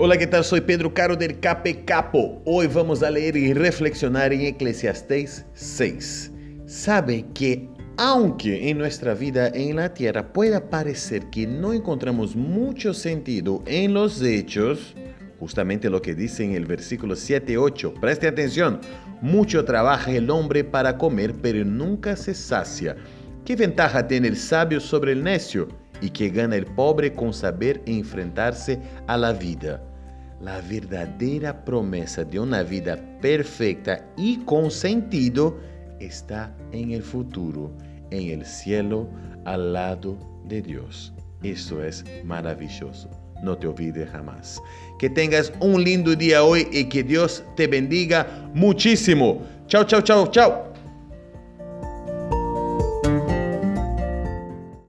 Hola, ¿qué tal? Soy Pedro Caro del Cape Capo. Hoy vamos a leer y reflexionar en Eclesiastés 6. Sabe que aunque en nuestra vida en la tierra pueda parecer que no encontramos mucho sentido en los hechos, justamente lo que dice en el versículo 7 8, preste atención, mucho trabaja el hombre para comer, pero nunca se sacia. ¿Qué ventaja tiene el sabio sobre el necio? ¿Y qué gana el pobre con saber enfrentarse a la vida? La verdadera promesa de una vida perfecta y con sentido está en el futuro, en el cielo, al lado de Dios. Eso es maravilloso. No te olvides jamás. Que tengas un lindo día hoy y que Dios te bendiga muchísimo. Chao, chao, chao, chao.